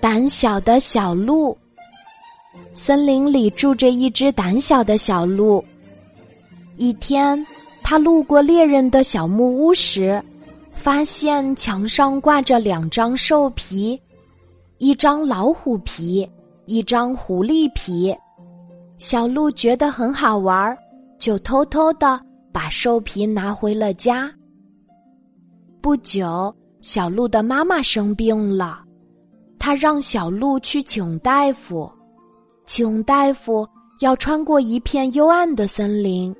胆小的小鹿。森林里住着一只胆小的小鹿。一天，他路过猎人的小木屋时，发现墙上挂着两张兽皮，一张老虎皮，一张狐狸皮。小鹿觉得很好玩，就偷偷的把兽皮拿回了家。不久，小鹿的妈妈生病了，他让小鹿去请大夫。请大夫要穿过一片幽暗的森林，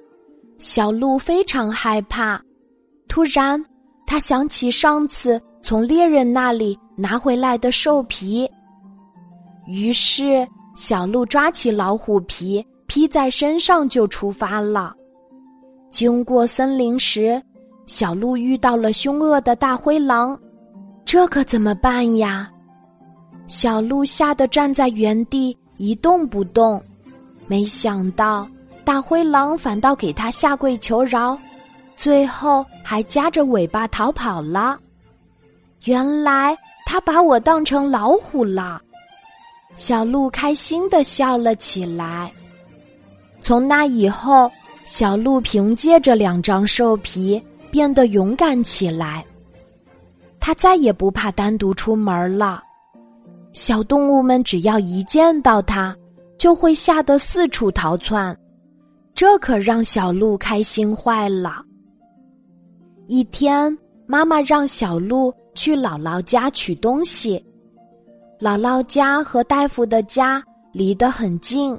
小鹿非常害怕。突然，他想起上次从猎人那里拿回来的兽皮，于是小鹿抓起老虎皮披在身上就出发了。经过森林时，小鹿遇到了凶恶的大灰狼，这可怎么办呀？小鹿吓得站在原地一动不动。没想到大灰狼反倒给他下跪求饶，最后还夹着尾巴逃跑了。原来他把我当成老虎了。小鹿开心的笑了起来。从那以后，小鹿凭借着两张兽皮。变得勇敢起来，他再也不怕单独出门了。小动物们只要一见到他，就会吓得四处逃窜，这可让小鹿开心坏了。一天，妈妈让小鹿去姥姥家取东西，姥姥家和大夫的家离得很近，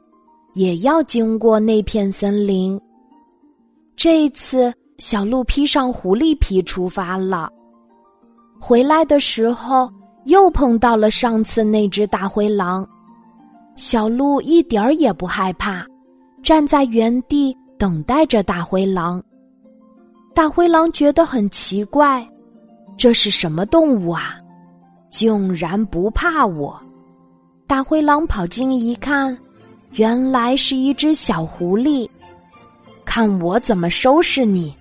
也要经过那片森林。这一次。小鹿披上狐狸皮出发了。回来的时候，又碰到了上次那只大灰狼。小鹿一点儿也不害怕，站在原地等待着大灰狼。大灰狼觉得很奇怪，这是什么动物啊？竟然不怕我！大灰狼跑近一看，原来是一只小狐狸。看我怎么收拾你！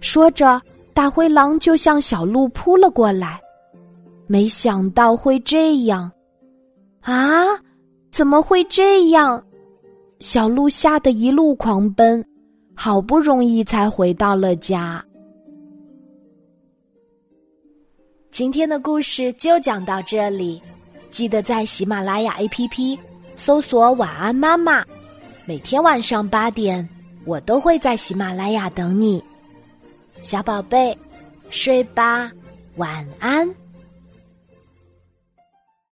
说着，大灰狼就向小鹿扑了过来。没想到会这样，啊！怎么会这样？小鹿吓得一路狂奔，好不容易才回到了家。今天的故事就讲到这里，记得在喜马拉雅 APP 搜索“晚安妈妈”，每天晚上八点，我都会在喜马拉雅等你。小宝贝，睡吧，晚安。